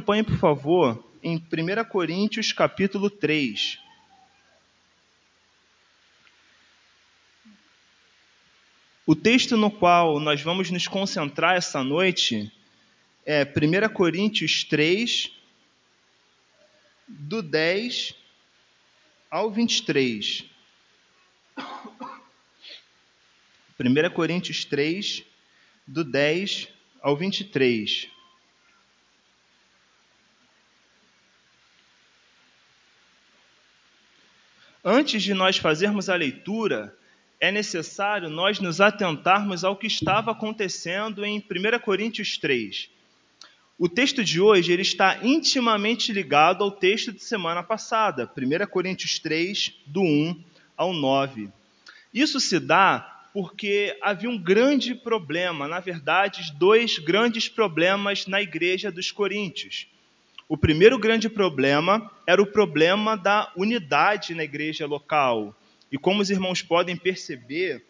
Acompanhe, por favor, em 1 Coríntios, capítulo 3. O texto no qual nós vamos nos concentrar essa noite é 1 Coríntios 3, do 10 ao 23. 1 Coríntios 3, do 10 ao 23. Antes de nós fazermos a leitura, é necessário nós nos atentarmos ao que estava acontecendo em 1 Coríntios 3. O texto de hoje ele está intimamente ligado ao texto de semana passada, 1 Coríntios 3, do 1 ao 9. Isso se dá porque havia um grande problema, na verdade, dois grandes problemas na igreja dos Coríntios. O primeiro grande problema era o problema da unidade na igreja local. E como os irmãos podem perceber,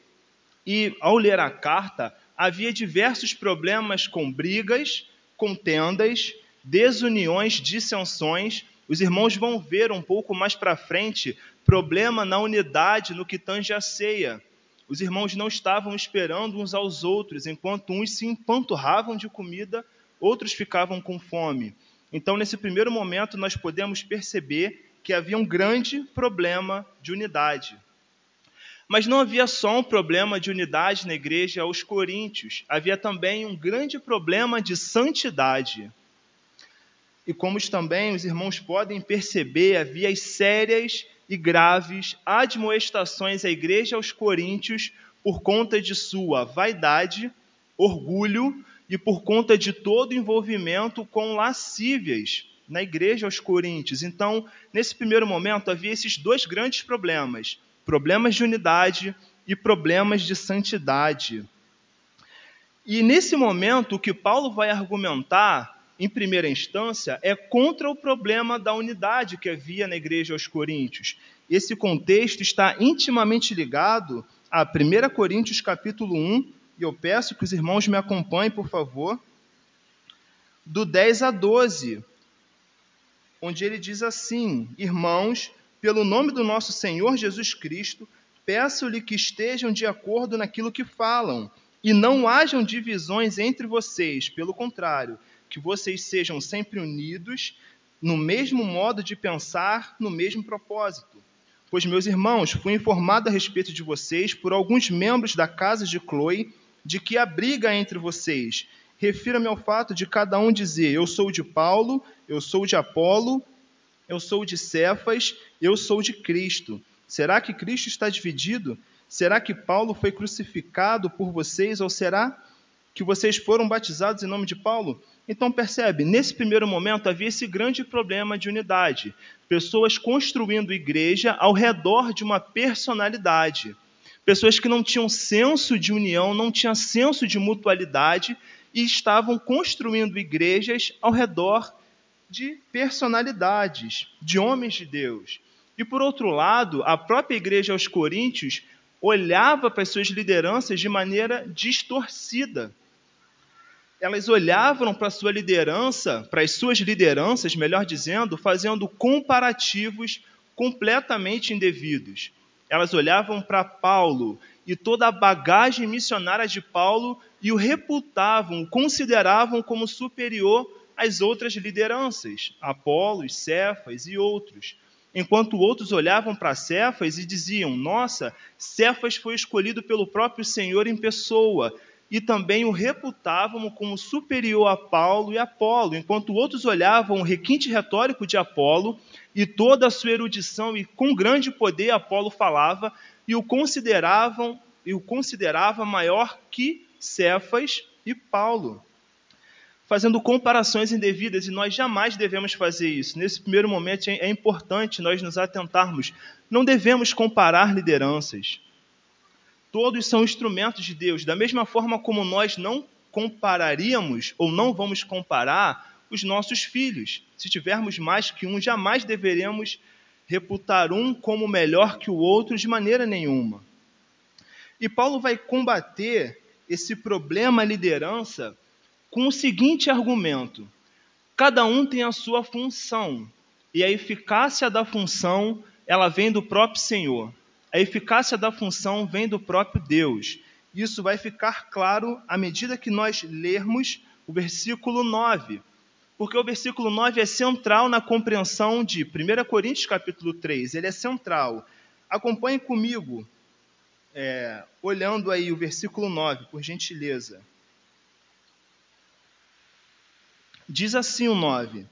e ao ler a carta, havia diversos problemas com brigas, contendas, desuniões, dissensões. Os irmãos vão ver um pouco mais para frente problema na unidade no que tange a ceia. Os irmãos não estavam esperando uns aos outros, enquanto uns se empanturravam de comida, outros ficavam com fome. Então, nesse primeiro momento, nós podemos perceber que havia um grande problema de unidade. Mas não havia só um problema de unidade na igreja aos Coríntios, havia também um grande problema de santidade. E como também os irmãos podem perceber, havia sérias e graves admoestações à igreja aos Coríntios por conta de sua vaidade, orgulho e por conta de todo envolvimento com lascívias na igreja aos Coríntios. Então, nesse primeiro momento, havia esses dois grandes problemas: problemas de unidade e problemas de santidade. E nesse momento, o que Paulo vai argumentar, em primeira instância, é contra o problema da unidade que havia na igreja aos Coríntios. Esse contexto está intimamente ligado a 1 Coríntios capítulo 1, e eu peço que os irmãos me acompanhem, por favor, do 10 a 12, onde ele diz assim: Irmãos, pelo nome do nosso Senhor Jesus Cristo, peço-lhe que estejam de acordo naquilo que falam, e não hajam divisões entre vocês, pelo contrário, que vocês sejam sempre unidos no mesmo modo de pensar, no mesmo propósito. Pois, meus irmãos, fui informado a respeito de vocês por alguns membros da casa de Chloe de que a briga entre vocês. Refira-me ao fato de cada um dizer: Eu sou de Paulo, eu sou de Apolo, eu sou de Cefas, eu sou de Cristo. Será que Cristo está dividido? Será que Paulo foi crucificado por vocês? Ou será que vocês foram batizados em nome de Paulo? Então percebe, nesse primeiro momento havia esse grande problema de unidade. Pessoas construindo igreja ao redor de uma personalidade pessoas que não tinham senso de união, não tinham senso de mutualidade e estavam construindo igrejas ao redor de personalidades, de homens de Deus. E por outro lado, a própria igreja aos Coríntios olhava para as suas lideranças de maneira distorcida. Elas olhavam para a sua liderança, para as suas lideranças, melhor dizendo, fazendo comparativos completamente indevidos elas olhavam para Paulo e toda a bagagem missionária de Paulo e o reputavam, o consideravam como superior às outras lideranças, Apolos, Cefas e outros. Enquanto outros olhavam para Cefas e diziam: Nossa, Cefas foi escolhido pelo próprio Senhor em pessoa, e também o reputavam como superior a Paulo e Apolo, enquanto outros olhavam o requinte retórico de Apolo e toda a sua erudição e com grande poder Apolo falava e o consideravam e o considerava maior que Cefas e Paulo, fazendo comparações indevidas e nós jamais devemos fazer isso. Nesse primeiro momento é importante nós nos atentarmos. Não devemos comparar lideranças. Todos são instrumentos de Deus, da mesma forma como nós não compararíamos ou não vamos comparar os nossos filhos. Se tivermos mais que um, jamais deveremos reputar um como melhor que o outro de maneira nenhuma. E Paulo vai combater esse problema liderança com o seguinte argumento: cada um tem a sua função. E a eficácia da função, ela vem do próprio Senhor. A eficácia da função vem do próprio Deus. Isso vai ficar claro à medida que nós lermos o versículo 9. Porque o versículo 9 é central na compreensão de 1 Coríntios capítulo 3. Ele é central. Acompanhe comigo, é, olhando aí o versículo 9, por gentileza. Diz assim o 9: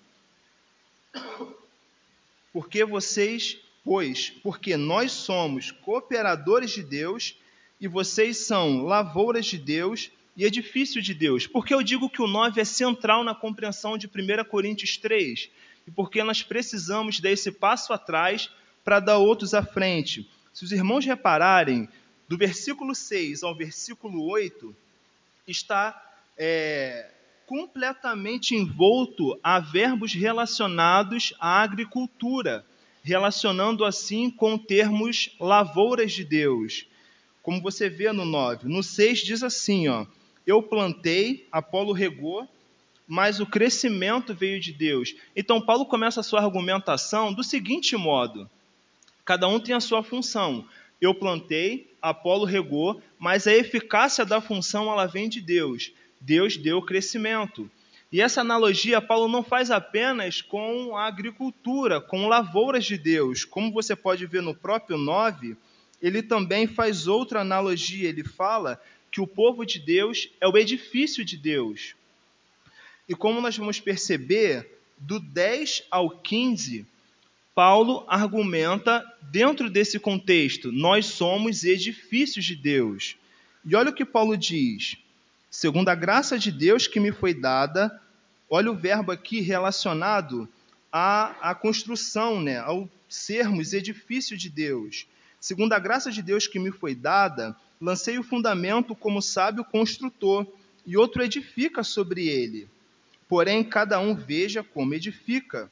Porque vocês, pois, porque nós somos cooperadores de Deus e vocês são lavouras de Deus e edifício de Deus. Porque eu digo que o 9 é central na compreensão de 1 Coríntios 3 e porque nós precisamos dar esse passo atrás para dar outros à frente. Se os irmãos repararem, do versículo 6 ao versículo 8, está é, completamente envolto a verbos relacionados à agricultura, relacionando assim com termos lavouras de Deus. Como você vê no 9. No 6 diz assim, ó: Eu plantei, Apolo regou, mas o crescimento veio de Deus. Então Paulo começa a sua argumentação do seguinte modo: Cada um tem a sua função. Eu plantei, Apolo regou, mas a eficácia da função ela vem de Deus. Deus deu crescimento. E essa analogia Paulo não faz apenas com a agricultura, com lavouras de Deus. Como você pode ver no próprio 9, ele também faz outra analogia. Ele fala que o povo de Deus é o edifício de Deus. E como nós vamos perceber, do 10 ao 15, Paulo argumenta dentro desse contexto: nós somos edifícios de Deus. E olha o que Paulo diz segundo a graça de Deus que me foi dada, olha o verbo aqui relacionado à, à construção, né, ao sermos edifício de Deus. Segundo a graça de Deus que me foi dada, lancei o fundamento como sábio construtor, e outro edifica sobre ele. Porém, cada um veja como edifica.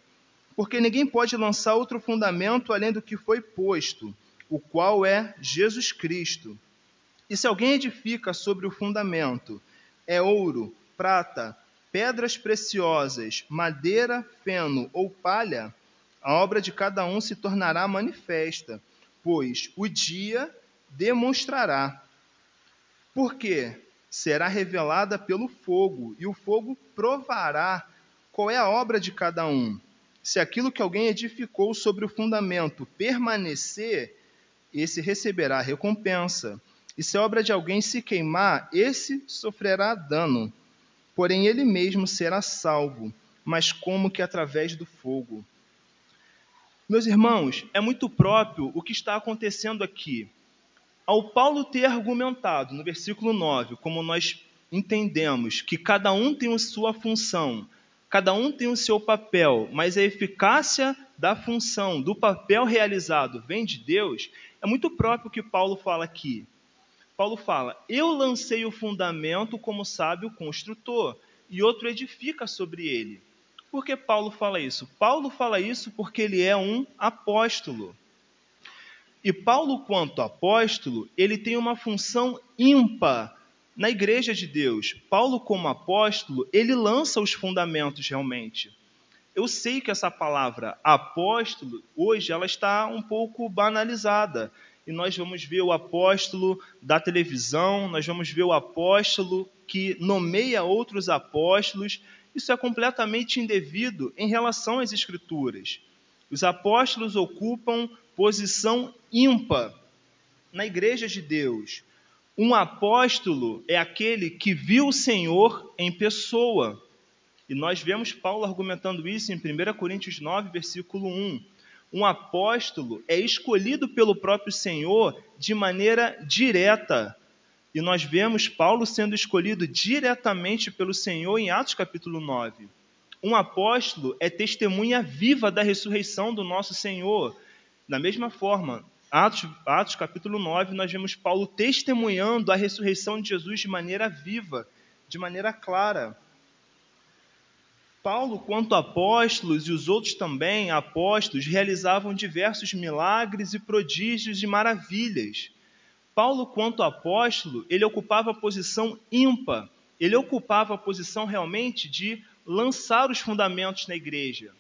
Porque ninguém pode lançar outro fundamento além do que foi posto, o qual é Jesus Cristo. E se alguém edifica sobre o fundamento, é ouro, prata, pedras preciosas, madeira, feno ou palha, a obra de cada um se tornará manifesta, pois o dia demonstrará. Porque será revelada pelo fogo, e o fogo provará qual é a obra de cada um. Se aquilo que alguém edificou sobre o fundamento permanecer, esse receberá recompensa. E se a obra de alguém se queimar, esse sofrerá dano. Porém, ele mesmo será salvo, mas como que através do fogo. Meus irmãos, é muito próprio o que está acontecendo aqui. Ao Paulo ter argumentado no versículo 9, como nós entendemos, que cada um tem a sua função, cada um tem o seu papel, mas a eficácia da função, do papel realizado, vem de Deus, é muito próprio o que Paulo fala aqui. Paulo fala: Eu lancei o fundamento como sábio construtor, e outro edifica sobre ele. Por que Paulo fala isso? Paulo fala isso porque ele é um apóstolo. E Paulo, quanto apóstolo, ele tem uma função ímpar na igreja de Deus. Paulo, como apóstolo, ele lança os fundamentos realmente. Eu sei que essa palavra apóstolo, hoje, ela está um pouco banalizada e nós vamos ver o apóstolo da televisão, nós vamos ver o apóstolo que nomeia outros apóstolos. Isso é completamente indevido em relação às Escrituras. Os apóstolos ocupam posição ímpar na igreja de Deus. Um apóstolo é aquele que viu o Senhor em pessoa. E nós vemos Paulo argumentando isso em 1 Coríntios 9, versículo 1 um apóstolo é escolhido pelo próprio Senhor de maneira direta. E nós vemos Paulo sendo escolhido diretamente pelo Senhor em Atos capítulo 9. Um apóstolo é testemunha viva da ressurreição do nosso Senhor. Da mesma forma, Atos, Atos capítulo 9, nós vemos Paulo testemunhando a ressurreição de Jesus de maneira viva, de maneira clara. Paulo, quanto apóstolos, e os outros também apóstolos, realizavam diversos milagres e prodígios e maravilhas. Paulo, quanto apóstolo, ele ocupava a posição ímpar, ele ocupava a posição realmente de lançar os fundamentos na igreja.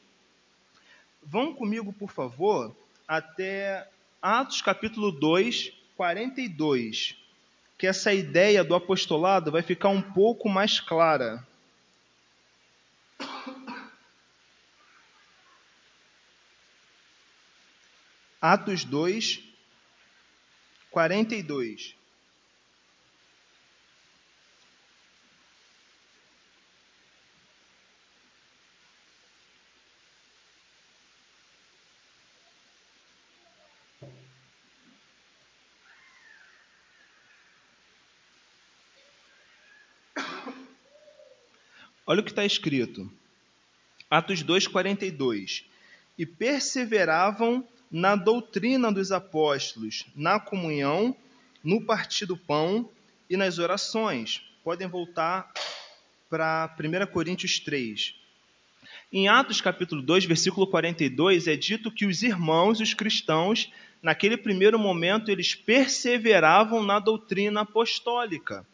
Vão comigo, por favor, até Atos capítulo 2, 42, que essa ideia do apostolado vai ficar um pouco mais clara. Atos 2, 42. Olha o que está escrito. Atos 2,42. E perseveravam na doutrina dos apóstolos, na comunhão, no partir do pão e nas orações. Podem voltar para 1 Coríntios 3. Em Atos capítulo 2, versículo 42, é dito que os irmãos, os cristãos, naquele primeiro momento, eles perseveravam na doutrina apostólica.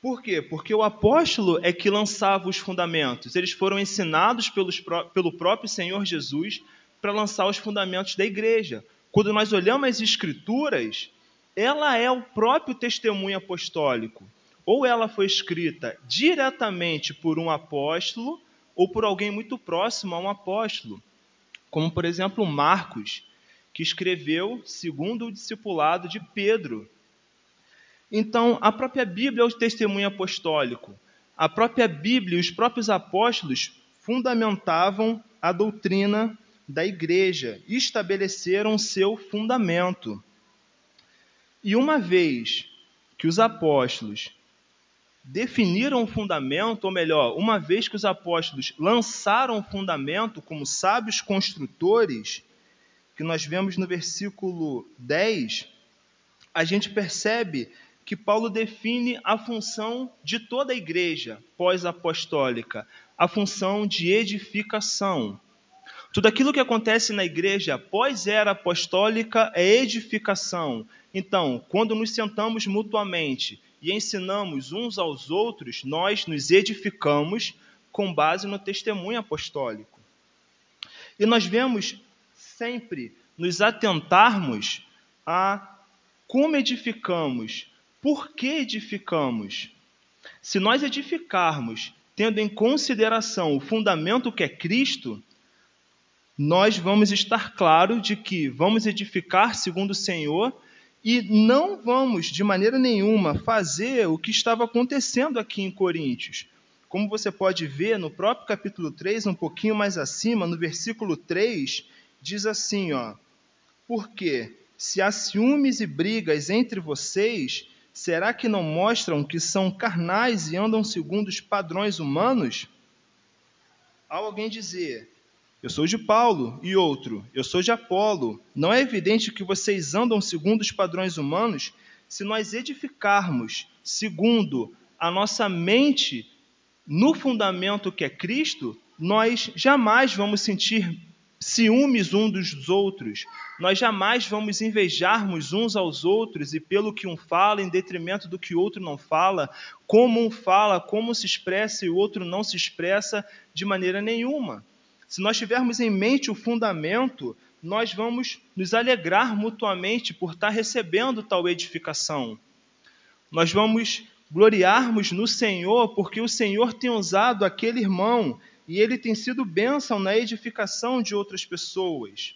Por quê? Porque o apóstolo é que lançava os fundamentos. Eles foram ensinados pelos, pelo próprio Senhor Jesus para lançar os fundamentos da igreja. Quando nós olhamos as Escrituras, ela é o próprio testemunho apostólico. Ou ela foi escrita diretamente por um apóstolo ou por alguém muito próximo a um apóstolo, como por exemplo Marcos, que escreveu segundo o discipulado de Pedro, então, a própria Bíblia é o testemunho apostólico. A própria Bíblia e os próprios apóstolos fundamentavam a doutrina da igreja estabeleceram seu fundamento. E uma vez que os apóstolos definiram o fundamento, ou melhor, uma vez que os apóstolos lançaram o fundamento como sábios construtores, que nós vemos no versículo 10, a gente percebe que Paulo define a função de toda a igreja pós-apostólica, a função de edificação. Tudo aquilo que acontece na igreja pós-era apostólica é edificação. Então, quando nos sentamos mutuamente e ensinamos uns aos outros, nós nos edificamos com base no testemunho apostólico. E nós vemos sempre nos atentarmos a como edificamos por que edificamos? Se nós edificarmos tendo em consideração o fundamento que é Cristo, nós vamos estar claro de que vamos edificar segundo o Senhor e não vamos de maneira nenhuma fazer o que estava acontecendo aqui em Coríntios. Como você pode ver no próprio capítulo 3, um pouquinho mais acima, no versículo 3, diz assim, ó: Porque se há ciúmes e brigas entre vocês, será que não mostram que são carnais e andam segundo os padrões humanos? Alguém dizer, eu sou de Paulo, e outro, eu sou de Apolo, não é evidente que vocês andam segundo os padrões humanos? Se nós edificarmos segundo a nossa mente no fundamento que é Cristo, nós jamais vamos sentir ciúmes uns dos outros. Nós jamais vamos invejarmos uns aos outros e pelo que um fala em detrimento do que outro não fala, como um fala, como se expressa e o outro não se expressa de maneira nenhuma. Se nós tivermos em mente o fundamento, nós vamos nos alegrar mutuamente por estar recebendo tal edificação. Nós vamos gloriarmos no Senhor porque o Senhor tem usado aquele irmão e ele tem sido bênção na edificação de outras pessoas.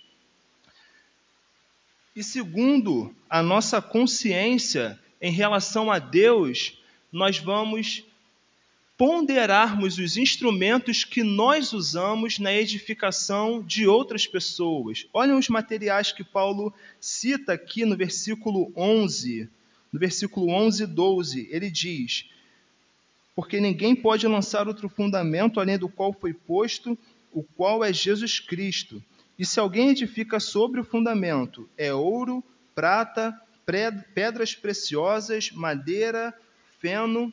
E segundo a nossa consciência em relação a Deus, nós vamos ponderarmos os instrumentos que nós usamos na edificação de outras pessoas. Olhem os materiais que Paulo cita aqui no versículo 11. No versículo 11 e 12, ele diz: porque ninguém pode lançar outro fundamento além do qual foi posto, o qual é Jesus Cristo. E se alguém edifica sobre o fundamento, é ouro, prata, pedras preciosas, madeira, feno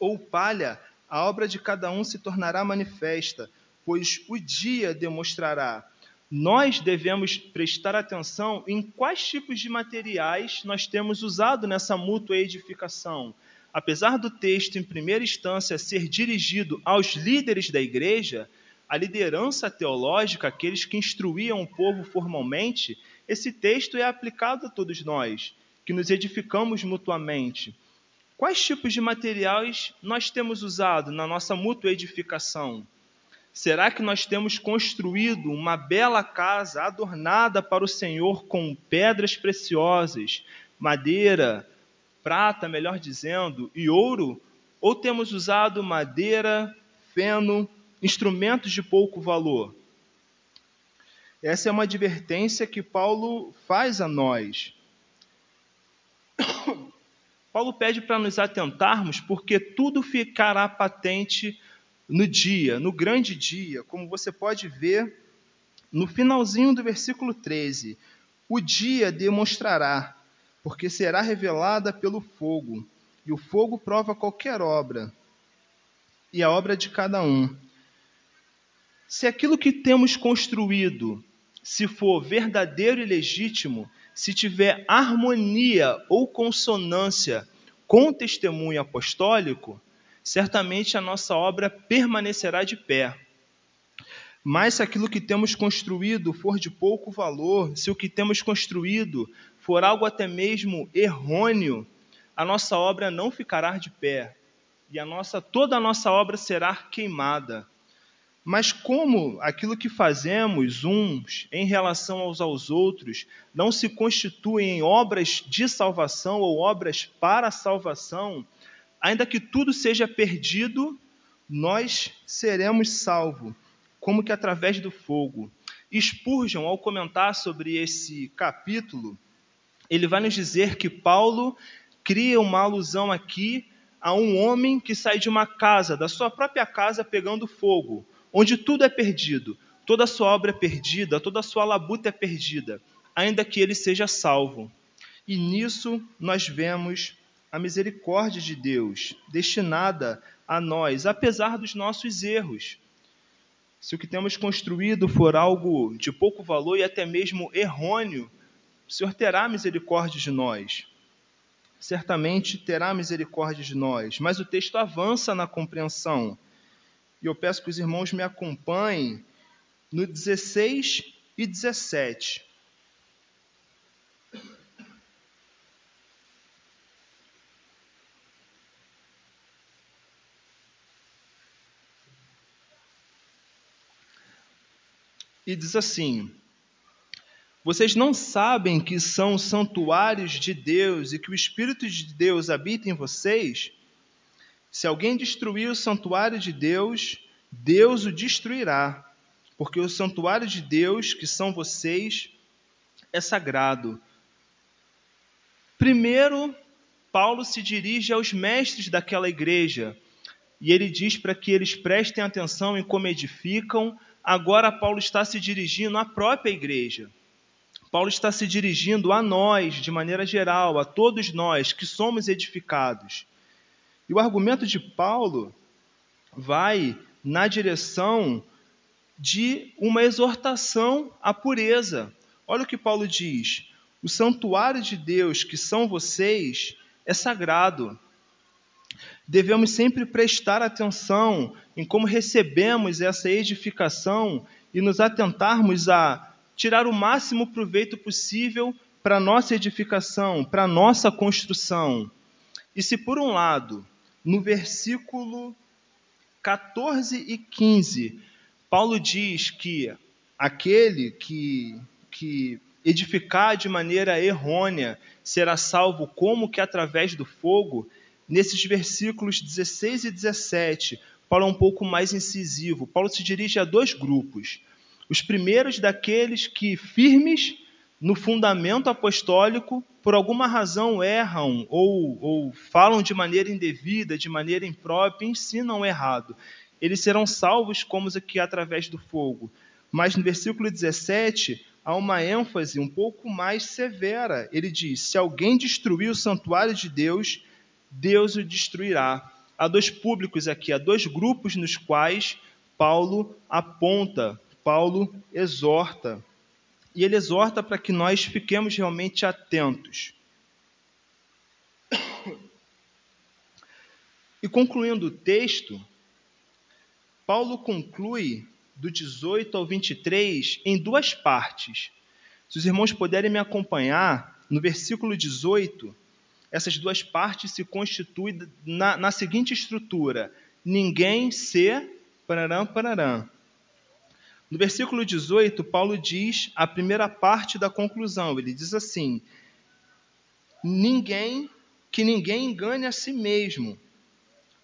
ou palha, a obra de cada um se tornará manifesta, pois o dia demonstrará. Nós devemos prestar atenção em quais tipos de materiais nós temos usado nessa mútua edificação apesar do texto, em primeira instância, ser dirigido aos líderes da igreja, a liderança teológica, aqueles que instruíam o povo formalmente, esse texto é aplicado a todos nós, que nos edificamos mutuamente. Quais tipos de materiais nós temos usado na nossa mútua edificação? Será que nós temos construído uma bela casa adornada para o Senhor com pedras preciosas, madeira, prata, melhor dizendo, e ouro? Ou temos usado madeira, feno, instrumentos de pouco valor? Essa é uma advertência que Paulo faz a nós. Paulo pede para nos atentarmos, porque tudo ficará patente no dia, no grande dia, como você pode ver no finalzinho do versículo 13. O dia demonstrará, porque será revelada pelo fogo, e o fogo prova qualquer obra, e a obra de cada um. Se aquilo que temos construído, se for verdadeiro e legítimo, se tiver harmonia ou consonância com o testemunho apostólico, certamente a nossa obra permanecerá de pé. Mas se aquilo que temos construído for de pouco valor, se o que temos construído for algo até mesmo errôneo, a nossa obra não ficará de pé e a nossa toda a nossa obra será queimada. Mas como aquilo que fazemos uns em relação aos, aos outros não se constituem em obras de salvação ou obras para a salvação, ainda que tudo seja perdido, nós seremos salvos, como que através do fogo. Spurgeon, ao comentar sobre esse capítulo, ele vai nos dizer que Paulo cria uma alusão aqui a um homem que sai de uma casa, da sua própria casa, pegando fogo onde tudo é perdido, toda a sua obra é perdida, toda a sua labuta é perdida, ainda que ele seja salvo. E nisso nós vemos a misericórdia de Deus destinada a nós, apesar dos nossos erros. Se o que temos construído for algo de pouco valor e até mesmo errôneo, o Senhor terá misericórdia de nós. Certamente terá misericórdia de nós, mas o texto avança na compreensão e eu peço que os irmãos me acompanhem no 16 e 17. E diz assim: Vocês não sabem que são santuários de Deus e que o Espírito de Deus habita em vocês? Se alguém destruir o santuário de Deus, Deus o destruirá, porque o santuário de Deus, que são vocês, é sagrado. Primeiro, Paulo se dirige aos mestres daquela igreja e ele diz para que eles prestem atenção em como edificam. Agora, Paulo está se dirigindo à própria igreja. Paulo está se dirigindo a nós, de maneira geral, a todos nós que somos edificados. E o argumento de Paulo vai na direção de uma exortação à pureza. Olha o que Paulo diz: o santuário de Deus, que são vocês, é sagrado. Devemos sempre prestar atenção em como recebemos essa edificação e nos atentarmos a tirar o máximo proveito possível para nossa edificação, para nossa construção. E se, por um lado, no versículo 14 e 15, Paulo diz que aquele que, que edificar de maneira errônea será salvo como que através do fogo. Nesses versículos 16 e 17, Paulo é um pouco mais incisivo. Paulo se dirige a dois grupos. Os primeiros daqueles que firmes no fundamento apostólico, por alguma razão erram ou, ou falam de maneira indevida, de maneira imprópria, ensinam errado. Eles serão salvos como que através do fogo. Mas no versículo 17 há uma ênfase um pouco mais severa. Ele diz: Se alguém destruir o santuário de Deus, Deus o destruirá. Há dois públicos aqui, há dois grupos nos quais Paulo aponta, Paulo exorta e ele exorta para que nós fiquemos realmente atentos. E concluindo o texto, Paulo conclui do 18 ao 23 em duas partes. Se os irmãos puderem me acompanhar, no versículo 18, essas duas partes se constituem na, na seguinte estrutura: ninguém se pararã, pararã. No versículo 18, Paulo diz a primeira parte da conclusão. Ele diz assim: Ninguém, que ninguém engane a si mesmo.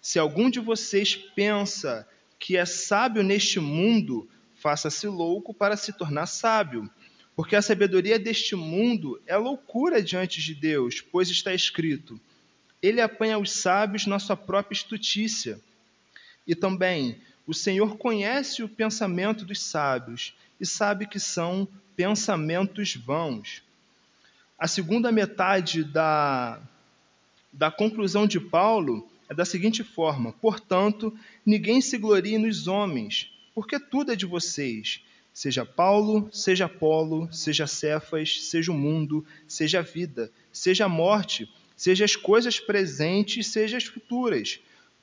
Se algum de vocês pensa que é sábio neste mundo, faça-se louco para se tornar sábio. Porque a sabedoria deste mundo é loucura diante de Deus, pois está escrito: Ele apanha os sábios na sua própria estutícia. E também, o Senhor conhece o pensamento dos sábios e sabe que são pensamentos vãos. A segunda metade da, da conclusão de Paulo é da seguinte forma: Portanto, ninguém se glorie nos homens, porque tudo é de vocês. Seja Paulo, seja Apolo, seja Cefas, seja o mundo, seja a vida, seja a morte, seja as coisas presentes, seja as futuras.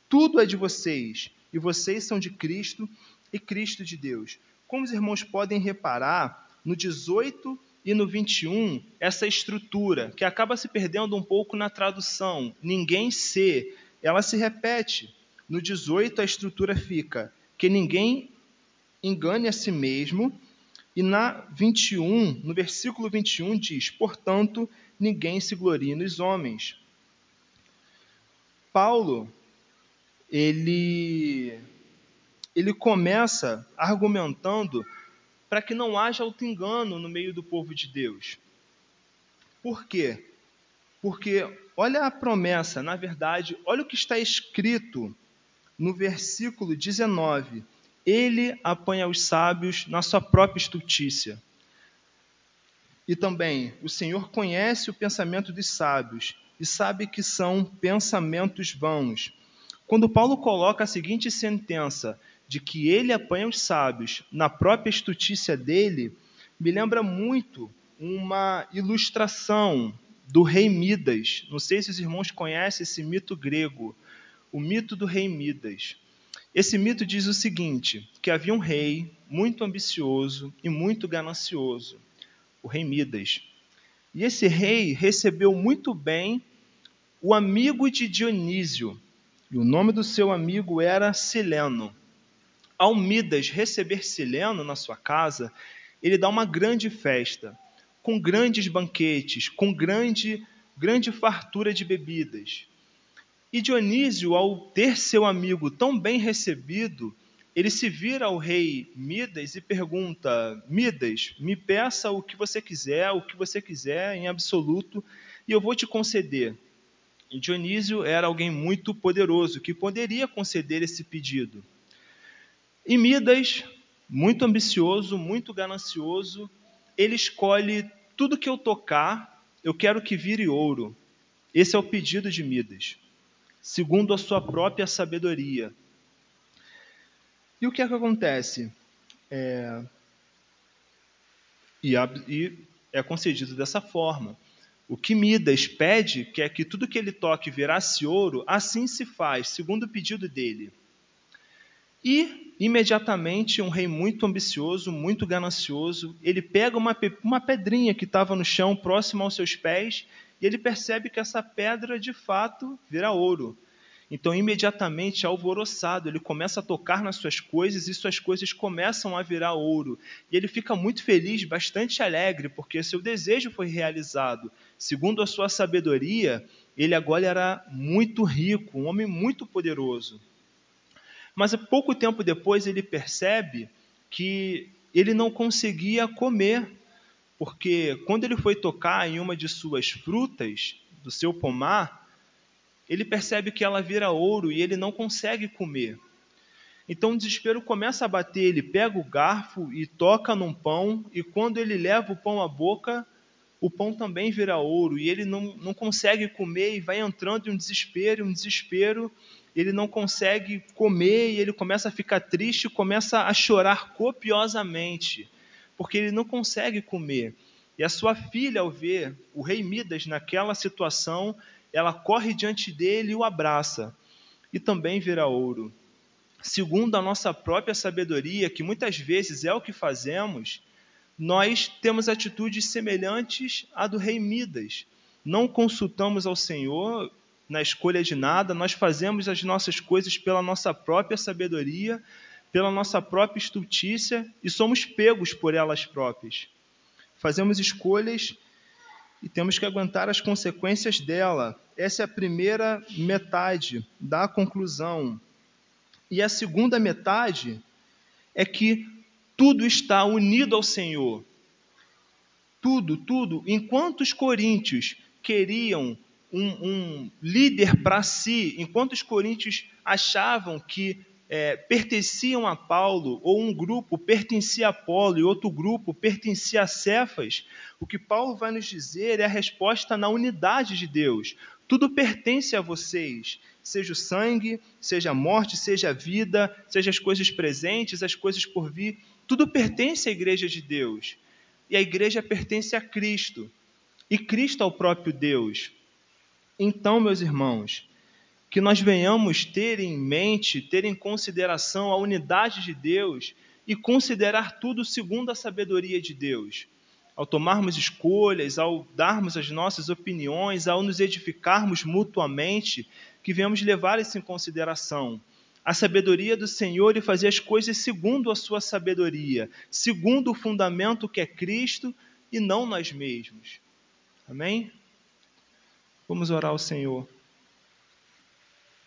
Tudo é de vocês e vocês são de Cristo e Cristo de Deus. Como os irmãos podem reparar, no 18 e no 21, essa estrutura, que acaba se perdendo um pouco na tradução, ninguém se, ela se repete. No 18, a estrutura fica que ninguém engane a si mesmo, e na 21, no versículo 21 diz: "Portanto, ninguém se glorie nos homens". Paulo ele, ele começa argumentando para que não haja auto-engano no meio do povo de Deus. Por quê? Porque olha a promessa, na verdade, olha o que está escrito no versículo 19: Ele apanha os sábios na sua própria estultícia. E também, o Senhor conhece o pensamento dos sábios e sabe que são pensamentos vãos. Quando Paulo coloca a seguinte sentença de que ele apanha os sábios na própria estutícia dele, me lembra muito uma ilustração do rei Midas. Não sei se os irmãos conhecem esse mito grego, o mito do rei Midas. Esse mito diz o seguinte: que havia um rei muito ambicioso e muito ganancioso, o rei Midas. E esse rei recebeu muito bem o amigo de Dionísio, e o nome do seu amigo era Sileno. Ao Midas receber Sileno na sua casa, ele dá uma grande festa, com grandes banquetes, com grande, grande fartura de bebidas. E Dionísio, ao ter seu amigo tão bem recebido, ele se vira ao rei Midas e pergunta: Midas, me peça o que você quiser, o que você quiser em absoluto, e eu vou te conceder. E Dionísio era alguém muito poderoso que poderia conceder esse pedido. E Midas, muito ambicioso, muito ganancioso, ele escolhe tudo que eu tocar, eu quero que vire ouro. Esse é o pedido de Midas, segundo a sua própria sabedoria. E o que é que acontece? É... E, é concedido dessa forma. O que Midas pede, que é que tudo que ele toque virasse ouro, assim se faz, segundo o pedido dele. E, imediatamente, um rei muito ambicioso, muito ganancioso, ele pega uma, uma pedrinha que estava no chão, próximo aos seus pés, e ele percebe que essa pedra, de fato, vira ouro. Então, imediatamente, alvoroçado, ele começa a tocar nas suas coisas e suas coisas começam a virar ouro. E ele fica muito feliz, bastante alegre, porque seu desejo foi realizado. Segundo a sua sabedoria, ele agora era muito rico, um homem muito poderoso. Mas pouco tempo depois ele percebe que ele não conseguia comer, porque quando ele foi tocar em uma de suas frutas, do seu pomar, ele percebe que ela vira ouro e ele não consegue comer. Então o desespero começa a bater, ele pega o garfo e toca num pão, e quando ele leva o pão à boca, o pão também vira ouro, e ele não, não consegue comer, e vai entrando em um desespero, um desespero, ele não consegue comer, e ele começa a ficar triste, começa a chorar copiosamente, porque ele não consegue comer. E a sua filha, ao ver o rei Midas naquela situação, ela corre diante dele e o abraça. e também virá ouro. Segundo a nossa própria sabedoria, que muitas vezes é o que fazemos, nós temos atitudes semelhantes à do rei Midas. Não consultamos ao Senhor na escolha de nada, nós fazemos as nossas coisas pela nossa própria sabedoria, pela nossa própria estultícia e somos pegos por elas próprias. Fazemos escolhas e temos que aguentar as consequências dela. Essa é a primeira metade da conclusão. E a segunda metade é que tudo está unido ao Senhor. Tudo, tudo. Enquanto os coríntios queriam um, um líder para si, enquanto os coríntios achavam que é, pertenciam a Paulo, ou um grupo pertencia a Paulo e outro grupo pertencia a Cefas, o que Paulo vai nos dizer é a resposta na unidade de Deus. Tudo pertence a vocês, seja o sangue, seja a morte, seja a vida, seja as coisas presentes, as coisas por vir, tudo pertence à igreja de Deus. E a igreja pertence a Cristo. E Cristo é o próprio Deus. Então, meus irmãos, que nós venhamos ter em mente, ter em consideração a unidade de Deus e considerar tudo segundo a sabedoria de Deus. Ao tomarmos escolhas, ao darmos as nossas opiniões, ao nos edificarmos mutuamente, que venhamos levar isso em consideração. A sabedoria do Senhor e fazer as coisas segundo a sua sabedoria, segundo o fundamento que é Cristo e não nós mesmos. Amém? Vamos orar ao Senhor.